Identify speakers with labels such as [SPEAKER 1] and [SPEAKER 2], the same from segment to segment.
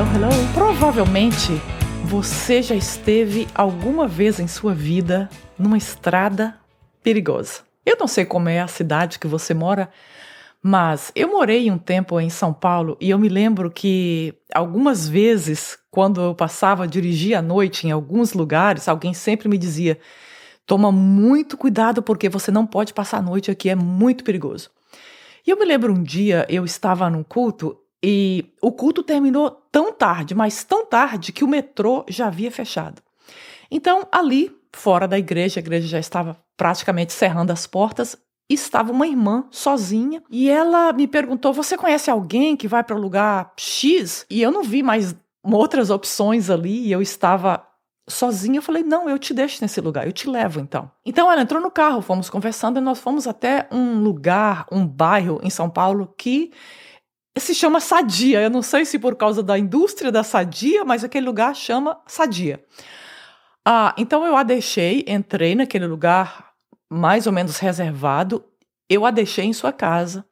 [SPEAKER 1] Hello, hello. Provavelmente você já esteve alguma vez em sua vida numa estrada perigosa. Eu não sei como é a cidade que você mora, mas eu morei um tempo em São Paulo e eu me lembro que algumas vezes, quando eu passava a dirigir à noite em alguns lugares, alguém sempre me dizia: toma muito cuidado porque você não pode passar a noite aqui, é muito perigoso. E eu me lembro um dia, eu estava num culto e o culto terminou tão tarde, mas tão tarde que o metrô já havia fechado. Então, ali, fora da igreja, a igreja já estava praticamente cerrando as portas, estava uma irmã sozinha e ela me perguntou: Você conhece alguém que vai para o lugar X? E eu não vi mais outras opções ali e eu estava sozinha. Eu falei: Não, eu te deixo nesse lugar, eu te levo então. Então ela entrou no carro, fomos conversando e nós fomos até um lugar, um bairro em São Paulo que se chama Sadia. Eu não sei se por causa da indústria da Sadia, mas aquele lugar chama Sadia. Ah, então eu a deixei, entrei naquele lugar mais ou menos reservado, eu a deixei em sua casa.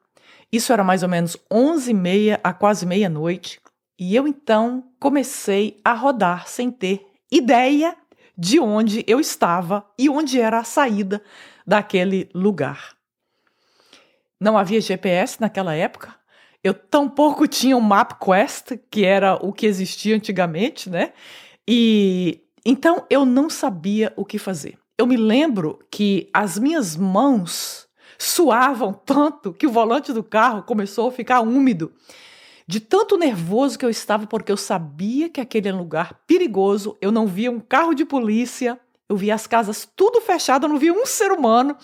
[SPEAKER 1] Isso era mais ou menos onze e meia a quase meia-noite. E eu então comecei a rodar sem ter ideia de onde eu estava e onde era a saída daquele lugar. Não havia GPS naquela época. Eu tampouco tinha um MapQuest, que era o que existia antigamente, né? E então eu não sabia o que fazer eu me lembro que as minhas mãos suavam tanto que o volante do carro começou a ficar úmido. De tanto nervoso que eu estava, porque eu sabia que aquele era um lugar perigoso, eu não via um carro de polícia, eu via as casas tudo fechado, eu não via um ser humano.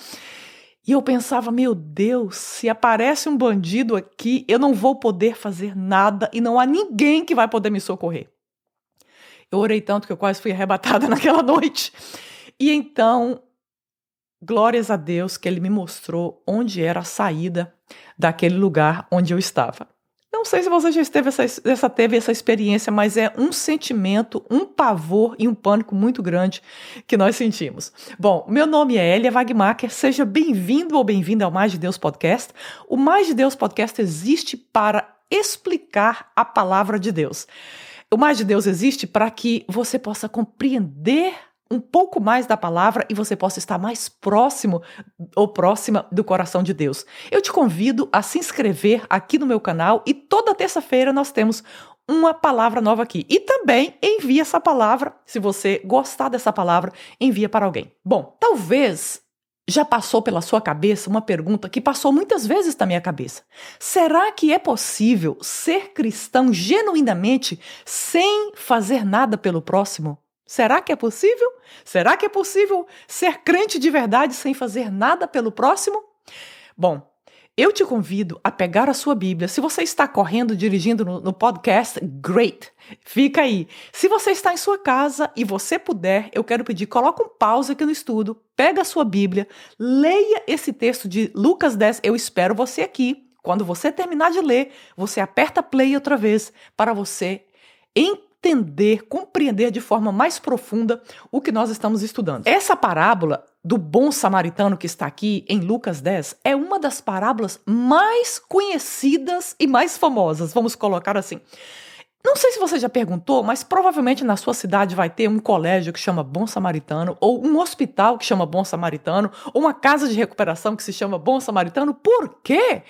[SPEAKER 1] E eu pensava, meu Deus, se aparece um bandido aqui, eu não vou poder fazer nada e não há ninguém que vai poder me socorrer. Eu orei tanto que eu quase fui arrebatada naquela noite. E então, glórias a Deus que ele me mostrou onde era a saída daquele lugar onde eu estava. Não sei se você já esteve essa, essa, teve essa experiência, mas é um sentimento, um pavor e um pânico muito grande que nós sentimos. Bom, meu nome é Elia Wagmacher, seja bem-vindo ou bem-vinda ao Mais de Deus Podcast. O Mais de Deus Podcast existe para explicar a palavra de Deus. O Mais de Deus existe para que você possa compreender um pouco mais da palavra e você possa estar mais próximo ou próxima do coração de Deus. Eu te convido a se inscrever aqui no meu canal e toda terça-feira nós temos uma palavra nova aqui. E também envia essa palavra, se você gostar dessa palavra, envia para alguém. Bom, talvez já passou pela sua cabeça uma pergunta que passou muitas vezes na minha cabeça. Será que é possível ser cristão genuinamente sem fazer nada pelo próximo? Será que é possível? Será que é possível ser crente de verdade sem fazer nada pelo próximo? Bom, eu te convido a pegar a sua Bíblia. Se você está correndo, dirigindo no, no, podcast, great! Fica aí. Se você está em sua casa e você puder, eu quero pedir, coloca um pause aqui no estudo, pega a sua Bíblia, leia esse texto de Lucas 10. Eu espero você aqui. Quando você terminar de ler, você aperta play outra vez para você entender entender, compreender de forma mais profunda o que nós estamos estudando. Essa parábola do bom samaritano que está aqui em Lucas 10 é uma das parábolas mais conhecidas e mais famosas, vamos colocar assim. Não sei se você já perguntou, mas provavelmente na sua cidade vai ter um colégio que chama Bom Samaritano, ou um hospital que chama Bom Samaritano, ou uma casa de recuperação que se chama Bom Samaritano. Por quê?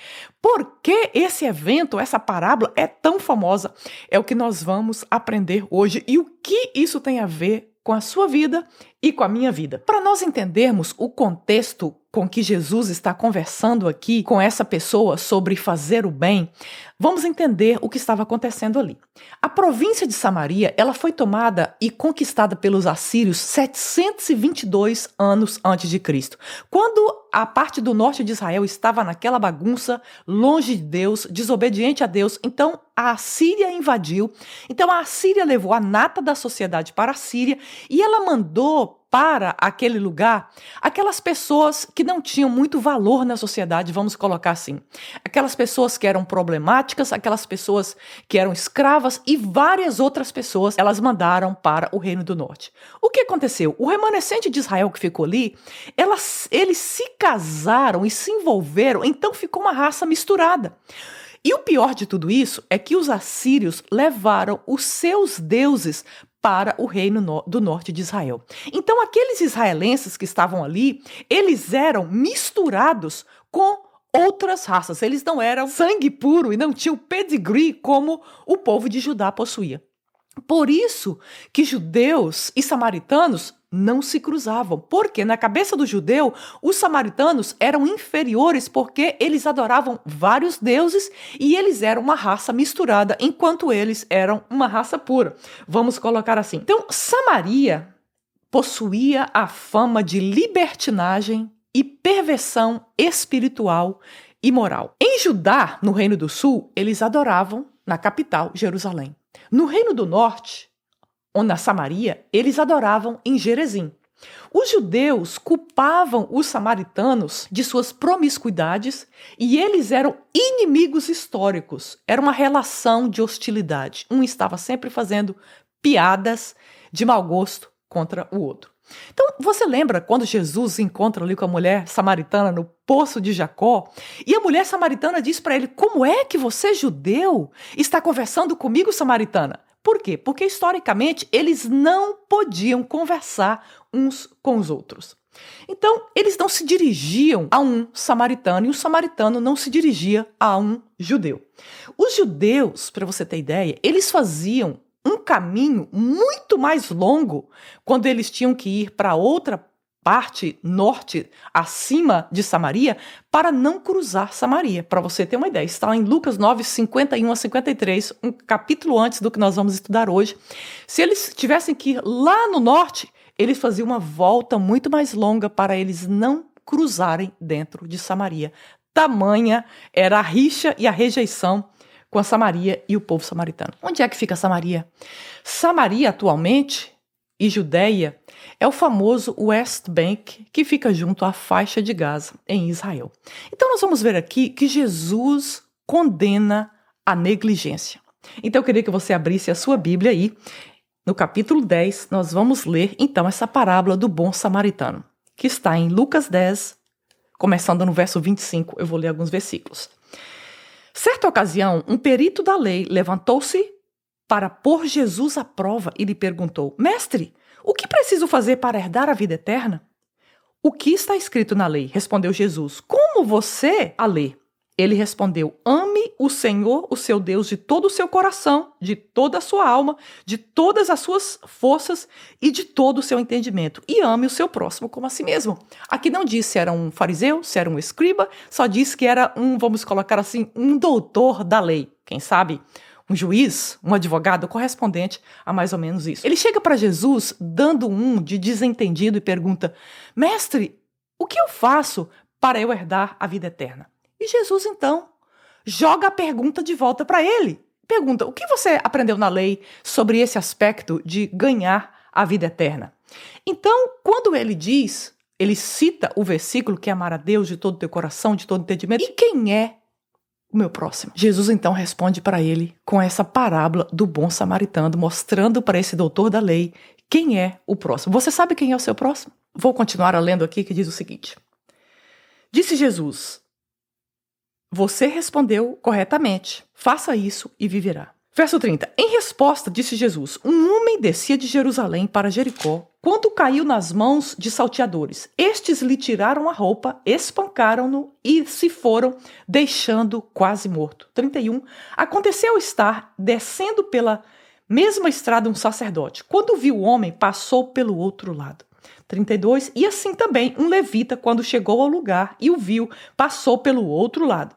[SPEAKER 1] Por que esse evento, essa parábola é tão famosa? É o que nós vamos aprender hoje e o que isso tem a ver com a sua vida e com a minha vida. Para nós entendermos o contexto com que Jesus está conversando aqui com essa pessoa sobre fazer o bem, vamos entender o que estava acontecendo ali. A província de Samaria, ela foi tomada e conquistada pelos assírios 722 anos antes de Cristo. Quando a parte do norte de Israel estava naquela bagunça, longe de Deus, desobediente a Deus, então a Assíria invadiu. Então a Assíria levou a nata da sociedade para a Síria e ela mandou para aquele lugar aquelas pessoas que não tinham muito valor na sociedade, vamos colocar assim. Aquelas pessoas que eram problemáticas, aquelas pessoas que eram escravas e várias outras pessoas elas mandaram para o Reino do Norte. O que aconteceu? O remanescente de Israel que ficou ali, elas, eles se casaram e se envolveram, então ficou uma raça misturada. E o pior de tudo isso é que os assírios levaram os seus deuses para o reino do norte de Israel. Então, aqueles israelenses que estavam ali, eles eram misturados com outras raças. Eles não eram sangue puro e não tinham pedigree como o povo de Judá possuía. Por isso que judeus e samaritanos não se cruzavam, porque na cabeça do judeu, os samaritanos eram inferiores porque eles adoravam vários deuses e eles eram uma raça misturada, enquanto eles eram uma raça pura. Vamos colocar assim. Então, Samaria possuía a fama de libertinagem e perversão espiritual e moral. Em Judá, no Reino do Sul, eles adoravam na capital, Jerusalém. No Reino do Norte, ou na Samaria, eles adoravam em Jerezim. Os judeus culpavam os samaritanos de suas promiscuidades e eles eram inimigos históricos. Era uma relação de hostilidade. Um estava sempre fazendo piadas de mau gosto contra o outro. Então, você lembra quando Jesus se encontra ali com a mulher samaritana no poço de Jacó? E a mulher samaritana diz para ele: Como é que você, judeu, está conversando comigo, samaritana? Por quê? Porque historicamente eles não podiam conversar uns com os outros. Então, eles não se dirigiam a um samaritano e o samaritano não se dirigia a um judeu. Os judeus, para você ter ideia, eles faziam um caminho muito mais longo quando eles tinham que ir para outra parte norte, acima de Samaria, para não cruzar Samaria. Para você ter uma ideia, está em Lucas 9, 51 a 53, um capítulo antes do que nós vamos estudar hoje. Se eles tivessem que ir lá no norte, eles faziam uma volta muito mais longa para eles não cruzarem dentro de Samaria. Tamanha era a rixa e a rejeição com a Samaria e o povo samaritano. Onde é que fica Samaria? Samaria, atualmente, e Judéia é o famoso West Bank, que fica junto à faixa de Gaza, em Israel. Então, nós vamos ver aqui que Jesus condena a negligência. Então, eu queria que você abrisse a sua Bíblia aí. No capítulo 10, nós vamos ler então essa parábola do bom samaritano, que está em Lucas 10, começando no verso 25. Eu vou ler alguns versículos. Certa ocasião, um perito da lei levantou-se para pôr Jesus à prova e lhe perguntou: Mestre, o que preciso fazer para herdar a vida eterna? O que está escrito na lei? Respondeu Jesus. Como você a lê? Ele respondeu: Ame o Senhor, o seu Deus, de todo o seu coração, de toda a sua alma, de todas as suas forças e de todo o seu entendimento. E ame o seu próximo como a si mesmo. Aqui não diz se era um fariseu, se era um escriba, só diz que era um, vamos colocar assim, um doutor da lei. Quem sabe? Um juiz, um advogado correspondente a mais ou menos isso. Ele chega para Jesus dando um de desentendido e pergunta: Mestre, o que eu faço para eu herdar a vida eterna? E Jesus, então, joga a pergunta de volta para ele. Pergunta: o que você aprendeu na lei sobre esse aspecto de ganhar a vida eterna? Então, quando ele diz, ele cita o versículo que amar a Deus de todo o teu coração, de todo o entendimento. E quem é o meu próximo? Jesus então responde para ele com essa parábola do bom samaritano, mostrando para esse doutor da lei quem é o próximo. Você sabe quem é o seu próximo? Vou continuar lendo aqui que diz o seguinte: Disse Jesus: você respondeu corretamente. Faça isso e viverá. Verso 30. Em resposta, disse Jesus: Um homem descia de Jerusalém para Jericó quando caiu nas mãos de salteadores. Estes lhe tiraram a roupa, espancaram-no e se foram, deixando quase morto. 31. Aconteceu estar descendo pela mesma estrada um sacerdote. Quando viu o homem, passou pelo outro lado. 32. E assim também um levita, quando chegou ao lugar e o viu, passou pelo outro lado.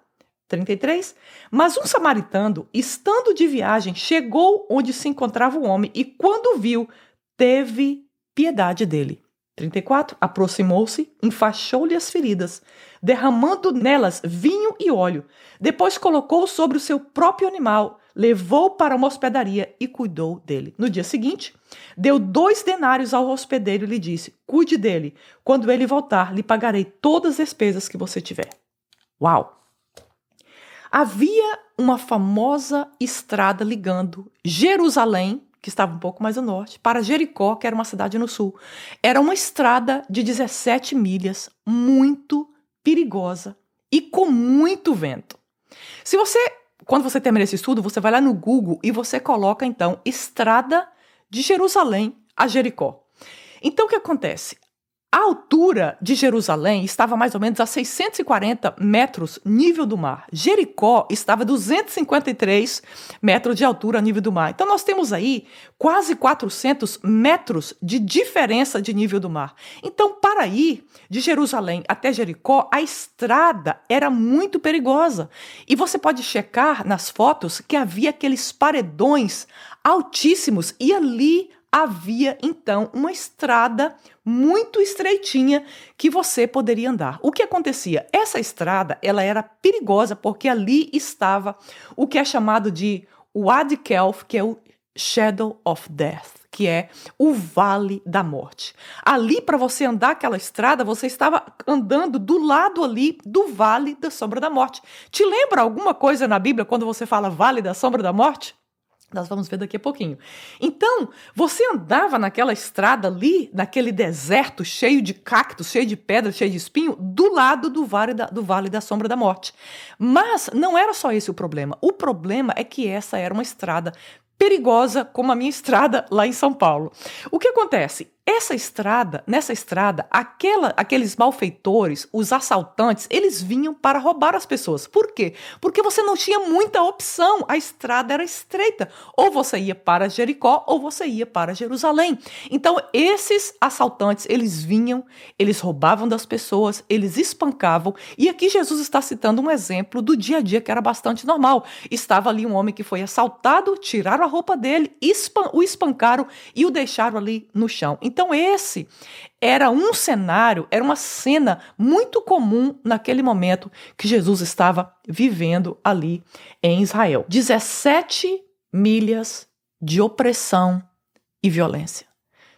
[SPEAKER 1] 33. Mas um samaritano, estando de viagem, chegou onde se encontrava o homem e, quando viu, teve piedade dele. 34. Aproximou-se, enfaixou-lhe as feridas, derramando nelas vinho e óleo. Depois colocou sobre o seu próprio animal, levou para uma hospedaria e cuidou dele. No dia seguinte, deu dois denários ao hospedeiro e lhe disse: Cuide dele. Quando ele voltar, lhe pagarei todas as despesas que você tiver. Uau! Havia uma famosa estrada ligando Jerusalém, que estava um pouco mais ao norte, para Jericó, que era uma cidade no sul. Era uma estrada de 17 milhas, muito perigosa e com muito vento. Se você quando você termina esse estudo, você vai lá no Google e você coloca então estrada de Jerusalém a Jericó. Então o que acontece? A altura de Jerusalém estava mais ou menos a 640 metros nível do mar. Jericó estava a 253 metros de altura nível do mar. Então nós temos aí quase 400 metros de diferença de nível do mar. Então para ir de Jerusalém até Jericó, a estrada era muito perigosa. E você pode checar nas fotos que havia aqueles paredões altíssimos e ali havia então uma estrada muito estreitinha que você poderia andar. O que acontecia? Essa estrada, ela era perigosa porque ali estava o que é chamado de Wadi Kelf, que é o Shadow of Death, que é o Vale da Morte. Ali para você andar aquela estrada, você estava andando do lado ali do Vale da Sombra da Morte. Te lembra alguma coisa na Bíblia quando você fala Vale da Sombra da Morte? Nós vamos ver daqui a pouquinho. Então, você andava naquela estrada ali, naquele deserto cheio de cactos, cheio de pedras, cheio de espinho, do lado do vale da, do vale da Sombra da Morte. Mas não era só esse o problema. O problema é que essa era uma estrada perigosa como a minha estrada lá em São Paulo. O que acontece? Essa estrada, nessa estrada, aquela, aqueles malfeitores, os assaltantes, eles vinham para roubar as pessoas. Por quê? Porque você não tinha muita opção. A estrada era estreita. Ou você ia para Jericó ou você ia para Jerusalém. Então, esses assaltantes, eles vinham, eles roubavam das pessoas, eles espancavam. E aqui Jesus está citando um exemplo do dia a dia que era bastante normal. Estava ali um homem que foi assaltado, tiraram a roupa dele, o espancaram e o deixaram ali no chão. Então, esse era um cenário, era uma cena muito comum naquele momento que Jesus estava vivendo ali em Israel. 17 milhas de opressão e violência.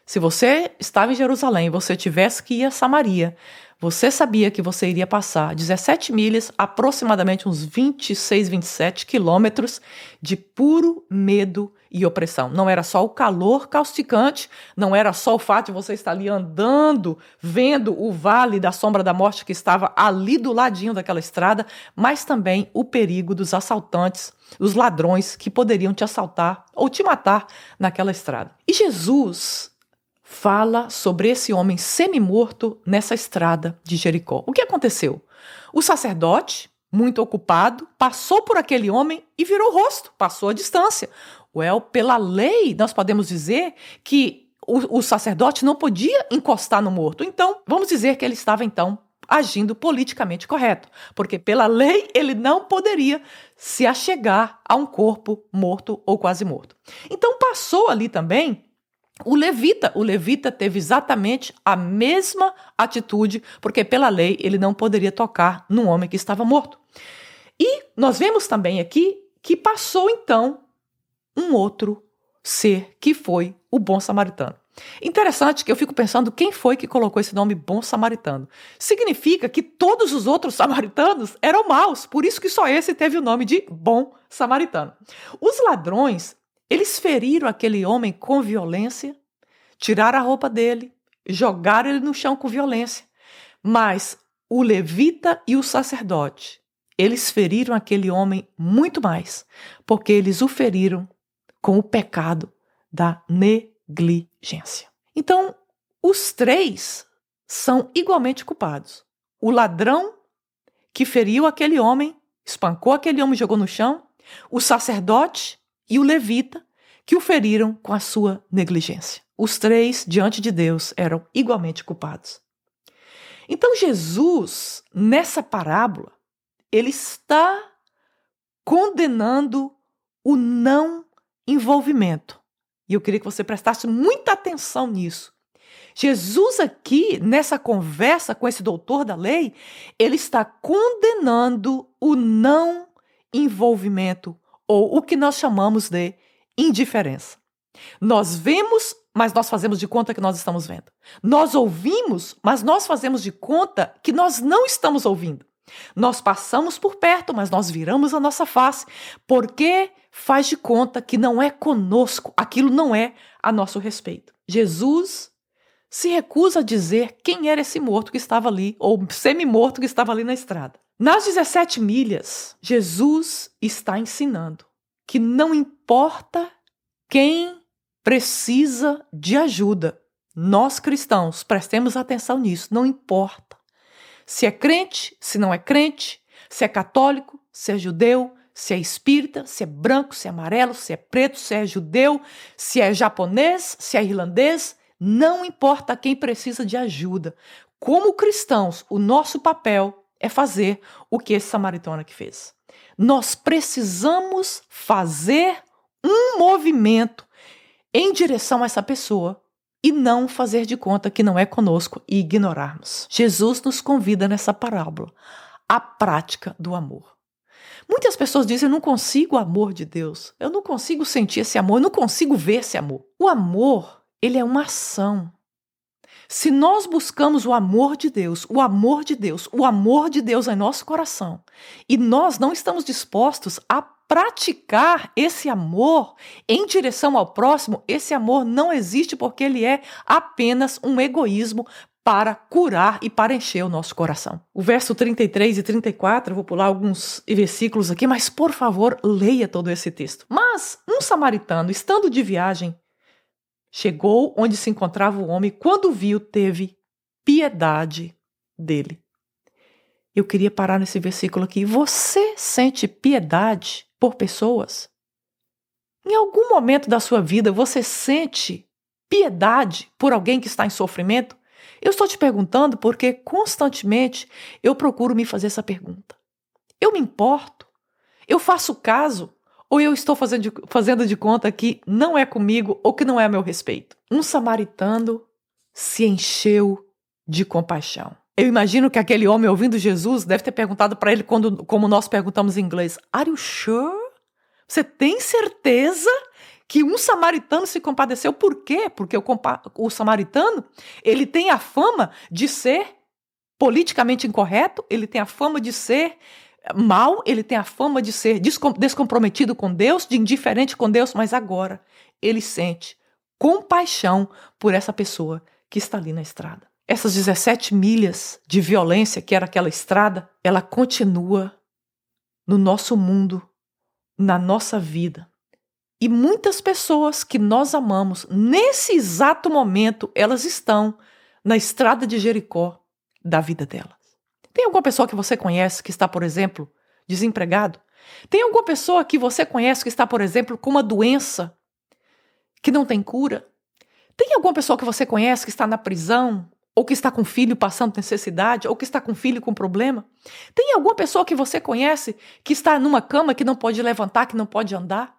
[SPEAKER 1] Se você estava em Jerusalém e você tivesse que ir a Samaria, você sabia que você iria passar 17 milhas, aproximadamente uns 26, 27 quilômetros de puro medo e opressão. Não era só o calor causticante, não era só o fato de você estar ali andando, vendo o vale da sombra da morte que estava ali do ladinho daquela estrada, mas também o perigo dos assaltantes, os ladrões que poderiam te assaltar ou te matar naquela estrada. E Jesus fala sobre esse homem semi-morto nessa estrada de Jericó. O que aconteceu? O sacerdote, muito ocupado, passou por aquele homem e virou o rosto, passou a distância. Well, pela lei, nós podemos dizer que o, o sacerdote não podia encostar no morto. Então, vamos dizer que ele estava então agindo politicamente correto, porque pela lei ele não poderia se achegar a um corpo morto ou quase morto. Então passou ali também o levita, o levita teve exatamente a mesma atitude, porque pela lei ele não poderia tocar num homem que estava morto. E nós vemos também aqui que passou então um outro ser que foi o bom samaritano. Interessante que eu fico pensando quem foi que colocou esse nome bom samaritano. Significa que todos os outros samaritanos eram maus, por isso que só esse teve o nome de bom samaritano. Os ladrões eles feriram aquele homem com violência, tiraram a roupa dele, jogaram ele no chão com violência. Mas o levita e o sacerdote, eles feriram aquele homem muito mais, porque eles o feriram com o pecado da negligência. Então, os três são igualmente culpados. O ladrão que feriu aquele homem, espancou aquele homem e jogou no chão, o sacerdote e o levita, que o feriram com a sua negligência. Os três, diante de Deus, eram igualmente culpados. Então, Jesus, nessa parábola, ele está condenando o não envolvimento. E eu queria que você prestasse muita atenção nisso. Jesus, aqui, nessa conversa com esse doutor da lei, ele está condenando o não envolvimento ou o que nós chamamos de indiferença. Nós vemos, mas nós fazemos de conta que nós estamos vendo. Nós ouvimos, mas nós fazemos de conta que nós não estamos ouvindo. Nós passamos por perto, mas nós viramos a nossa face, porque faz de conta que não é conosco, aquilo não é a nosso respeito. Jesus se recusa a dizer quem era esse morto que estava ali, ou semi-morto que estava ali na estrada. Nas 17 milhas, Jesus está ensinando que não importa quem precisa de ajuda, nós cristãos, prestemos atenção nisso, não importa. Se é crente, se não é crente, se é católico, se é judeu, se é espírita, se é branco, se é amarelo, se é preto, se é judeu, se é japonês, se é irlandês, não importa quem precisa de ajuda. Como cristãos, o nosso papel é fazer o que esse samaritano aqui fez. Nós precisamos fazer um movimento em direção a essa pessoa e não fazer de conta que não é conosco e ignorarmos. Jesus nos convida nessa parábola à prática do amor. Muitas pessoas dizem: eu não consigo o amor de Deus, eu não consigo sentir esse amor, eu não consigo ver esse amor. O amor, ele é uma ação. Se nós buscamos o amor de Deus, o amor de Deus, o amor de Deus em nosso coração, e nós não estamos dispostos a praticar esse amor em direção ao próximo, esse amor não existe porque ele é apenas um egoísmo para curar e para encher o nosso coração. O verso 33 e 34, eu vou pular alguns versículos aqui, mas por favor, leia todo esse texto. Mas um samaritano, estando de viagem, chegou onde se encontrava o homem, quando viu, teve piedade dele. Eu queria parar nesse versículo aqui. Você sente piedade por pessoas? Em algum momento da sua vida você sente piedade por alguém que está em sofrimento? Eu estou te perguntando porque constantemente eu procuro me fazer essa pergunta. Eu me importo? Eu faço caso? Ou eu estou fazendo de, fazendo de conta que não é comigo ou que não é a meu respeito? Um samaritano se encheu de compaixão. Eu imagino que aquele homem ouvindo Jesus deve ter perguntado para ele quando, como nós perguntamos em inglês: Are you sure? Você tem certeza que um samaritano se compadeceu. Por quê? Porque o, o samaritano ele tem a fama de ser politicamente incorreto, ele tem a fama de ser mal, ele tem a fama de ser descomprometido com Deus, de indiferente com Deus, mas agora ele sente compaixão por essa pessoa que está ali na estrada. Essas 17 milhas de violência que era aquela estrada, ela continua no nosso mundo, na nossa vida. E muitas pessoas que nós amamos, nesse exato momento, elas estão na estrada de Jericó da vida delas. Tem alguma pessoa que você conhece que está, por exemplo, desempregado? Tem alguma pessoa que você conhece que está, por exemplo, com uma doença que não tem cura? Tem alguma pessoa que você conhece que está na prisão, ou que está com filho passando necessidade, ou que está com filho com problema? Tem alguma pessoa que você conhece que está numa cama que não pode levantar, que não pode andar?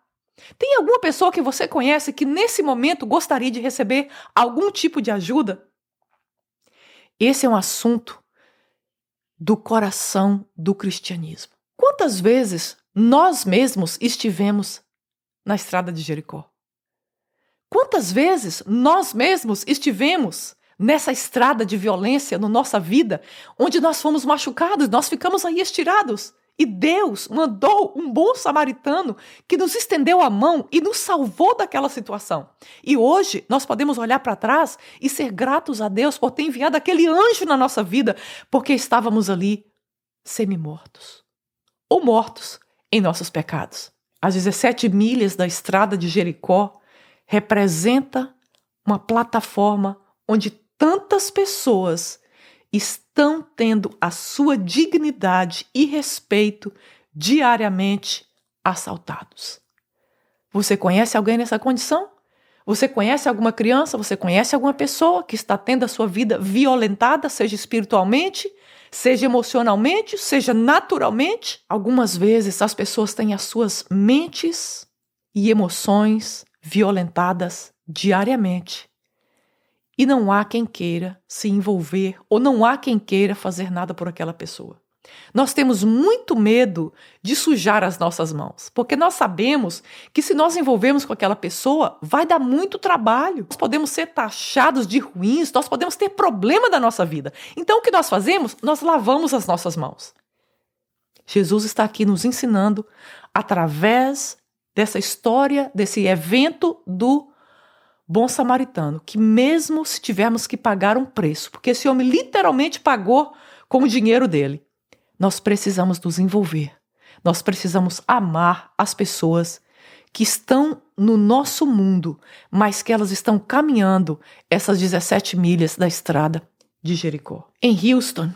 [SPEAKER 1] Tem alguma pessoa que você conhece que nesse momento gostaria de receber algum tipo de ajuda? Esse é um assunto do coração do cristianismo. Quantas vezes nós mesmos estivemos na estrada de Jericó? Quantas vezes nós mesmos estivemos nessa estrada de violência na nossa vida, onde nós fomos machucados, nós ficamos aí estirados? E Deus mandou um bom samaritano que nos estendeu a mão e nos salvou daquela situação. E hoje nós podemos olhar para trás e ser gratos a Deus por ter enviado aquele anjo na nossa vida, porque estávamos ali semi-mortos ou mortos em nossos pecados. As 17 milhas da estrada de Jericó representa uma plataforma onde tantas pessoas estão tendo a sua dignidade e respeito diariamente assaltados. Você conhece alguém nessa condição? Você conhece alguma criança? Você conhece alguma pessoa que está tendo a sua vida violentada, seja espiritualmente, seja emocionalmente, seja naturalmente? Algumas vezes as pessoas têm as suas mentes e emoções violentadas diariamente e não há quem queira se envolver ou não há quem queira fazer nada por aquela pessoa. Nós temos muito medo de sujar as nossas mãos, porque nós sabemos que se nós envolvermos com aquela pessoa, vai dar muito trabalho. Nós podemos ser taxados de ruins, nós podemos ter problema da nossa vida. Então o que nós fazemos? Nós lavamos as nossas mãos. Jesus está aqui nos ensinando através dessa história, desse evento do bom samaritano, que mesmo se tivermos que pagar um preço, porque esse homem literalmente pagou com o dinheiro dele, nós precisamos nos envolver. Nós precisamos amar as pessoas que estão no nosso mundo, mas que elas estão caminhando essas 17 milhas da estrada de Jericó. Em Houston,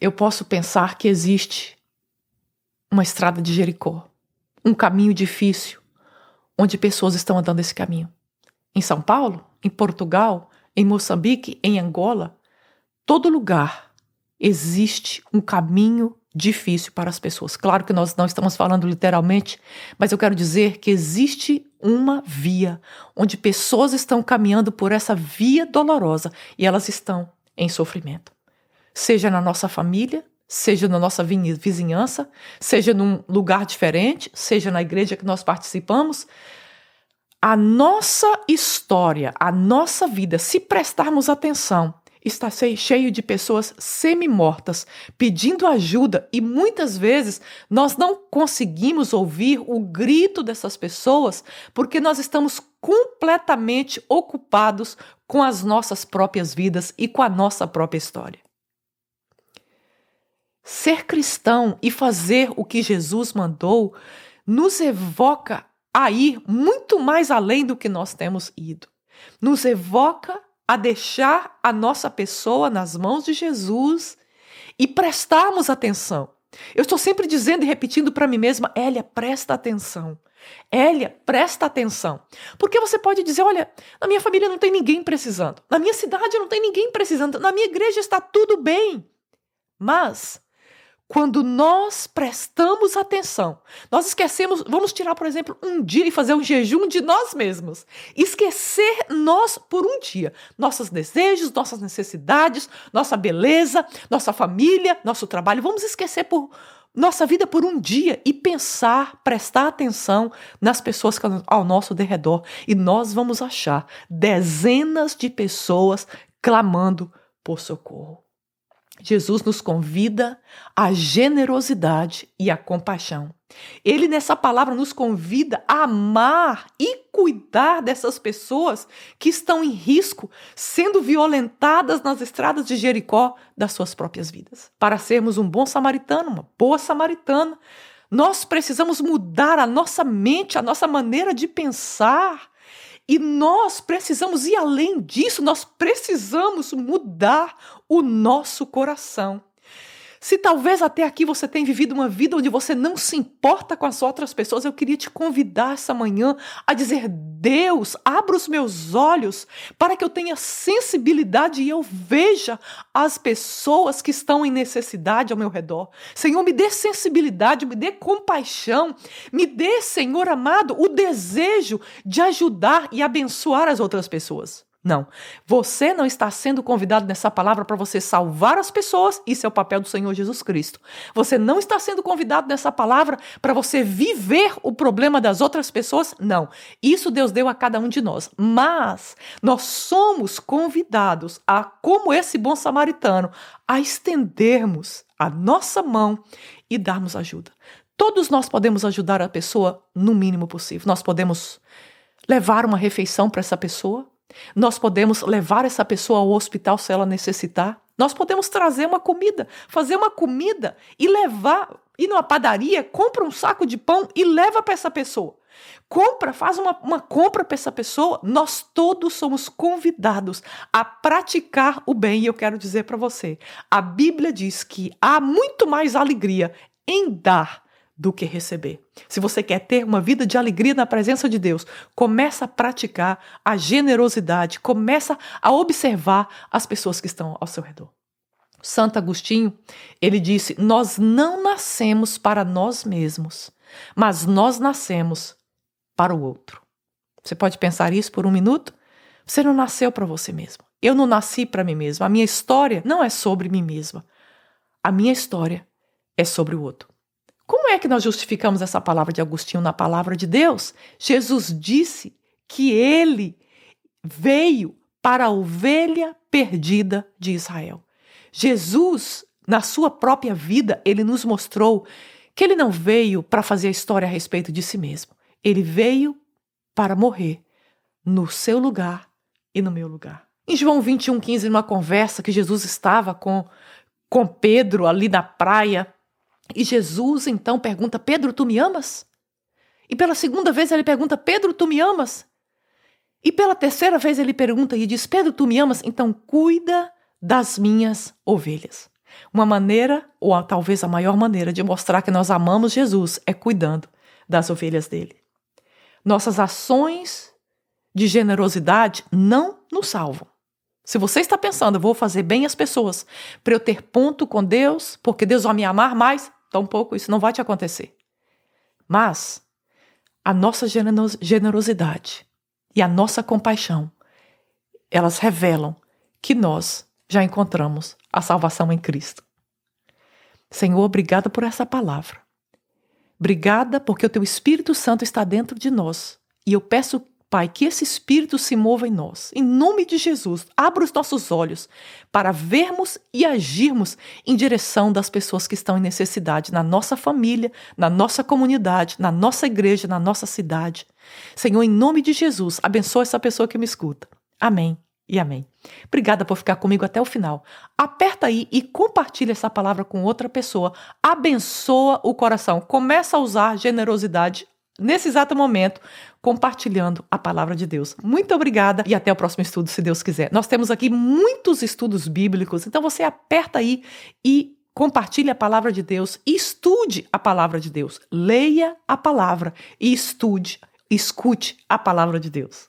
[SPEAKER 1] eu posso pensar que existe uma estrada de Jericó, um caminho difícil, onde pessoas estão andando esse caminho. Em São Paulo, em Portugal, em Moçambique, em Angola, todo lugar existe um caminho difícil para as pessoas. Claro que nós não estamos falando literalmente, mas eu quero dizer que existe uma via onde pessoas estão caminhando por essa via dolorosa e elas estão em sofrimento. Seja na nossa família, seja na nossa vizinhança, seja num lugar diferente, seja na igreja que nós participamos, a nossa história, a nossa vida, se prestarmos atenção, está cheio de pessoas semi-mortas pedindo ajuda e muitas vezes nós não conseguimos ouvir o grito dessas pessoas porque nós estamos completamente ocupados com as nossas próprias vidas e com a nossa própria história. Ser cristão e fazer o que Jesus mandou nos evoca a ir muito mais além do que nós temos ido. Nos evoca a deixar a nossa pessoa nas mãos de Jesus e prestarmos atenção. Eu estou sempre dizendo e repetindo para mim mesma: Elia, presta atenção. Elia, presta atenção. Porque você pode dizer: olha, na minha família não tem ninguém precisando, na minha cidade não tem ninguém precisando, na minha igreja está tudo bem. Mas quando nós prestamos atenção, nós esquecemos, vamos tirar, por exemplo, um dia e fazer um jejum de nós mesmos. Esquecer nós por um dia, nossos desejos, nossas necessidades, nossa beleza, nossa família, nosso trabalho. Vamos esquecer por nossa vida por um dia e pensar, prestar atenção nas pessoas ao nosso derredor. E nós vamos achar dezenas de pessoas clamando por socorro. Jesus nos convida à generosidade e à compaixão. Ele, nessa palavra, nos convida a amar e cuidar dessas pessoas que estão em risco, sendo violentadas nas estradas de Jericó das suas próprias vidas. Para sermos um bom samaritano, uma boa samaritana, nós precisamos mudar a nossa mente, a nossa maneira de pensar e nós precisamos ir além disso, nós precisamos mudar o nosso coração. Se talvez até aqui você tenha vivido uma vida onde você não se importa com as outras pessoas, eu queria te convidar essa manhã a dizer: Deus, abra os meus olhos para que eu tenha sensibilidade e eu veja as pessoas que estão em necessidade ao meu redor. Senhor, me dê sensibilidade, me dê compaixão, me dê, Senhor amado, o desejo de ajudar e abençoar as outras pessoas. Não. Você não está sendo convidado nessa palavra para você salvar as pessoas, isso é o papel do Senhor Jesus Cristo. Você não está sendo convidado nessa palavra para você viver o problema das outras pessoas, não. Isso Deus deu a cada um de nós. Mas nós somos convidados a, como esse bom samaritano, a estendermos a nossa mão e darmos ajuda. Todos nós podemos ajudar a pessoa no mínimo possível. Nós podemos levar uma refeição para essa pessoa, nós podemos levar essa pessoa ao hospital se ela necessitar. Nós podemos trazer uma comida, fazer uma comida e levar, ir numa padaria, compra um saco de pão e leva para essa pessoa. Compra, faz uma, uma compra para essa pessoa. Nós todos somos convidados a praticar o bem. E eu quero dizer para você: a Bíblia diz que há muito mais alegria em dar do que receber. Se você quer ter uma vida de alegria na presença de Deus, começa a praticar a generosidade, começa a observar as pessoas que estão ao seu redor. Santo Agostinho, ele disse: "Nós não nascemos para nós mesmos, mas nós nascemos para o outro." Você pode pensar isso por um minuto? Você não nasceu para você mesmo. Eu não nasci para mim mesma. A minha história não é sobre mim mesma. A minha história é sobre o outro. Como é que nós justificamos essa palavra de Agostinho na palavra de Deus? Jesus disse que ele veio para a ovelha perdida de Israel. Jesus, na sua própria vida, ele nos mostrou que ele não veio para fazer a história a respeito de si mesmo. Ele veio para morrer no seu lugar e no meu lugar. Em João 21, 15, numa conversa que Jesus estava com, com Pedro ali na praia, E Jesus então pergunta: Pedro, tu me amas? E pela segunda vez ele pergunta: Pedro, tu me amas? E pela terceira vez ele pergunta e diz: Pedro, tu me amas? Então cuida das minhas ovelhas. Uma maneira, ou talvez a maior maneira, de mostrar que nós amamos Jesus é cuidando das ovelhas dele. Nossas ações de generosidade não nos salvam. Se você está pensando, vou fazer bem às pessoas para eu ter ponto com Deus, porque Deus vai me amar mais, tampouco isso não vai te acontecer. Mas a nossa generosidade e a nossa compaixão, elas revelam que nós já encontramos a salvação em Cristo. Senhor, obrigada por essa palavra. Obrigada porque o teu Espírito Santo está dentro de nós. E eu peço, Pai, que esse Espírito se mova em nós. Em nome de Jesus, abra os nossos olhos para vermos e agirmos em direção das pessoas que estão em necessidade na nossa família, na nossa comunidade, na nossa igreja, na nossa cidade. Senhor, em nome de Jesus, abençoa essa pessoa que me escuta. Amém e amém. Obrigada por ficar comigo até o final. Aperta aí e compartilha essa palavra com outra pessoa. Abençoa o coração. Começa a usar generosidade nesse exato momento, compartilhando a palavra de Deus. Muito obrigada e até o próximo estudo, se Deus quiser. Nós temos aqui muitos estudos bíblicos, então você aperta aí e compartilhe a palavra de Deus estude a palavra de Deus. Leia a palavra e estude, escute a palavra de Deus.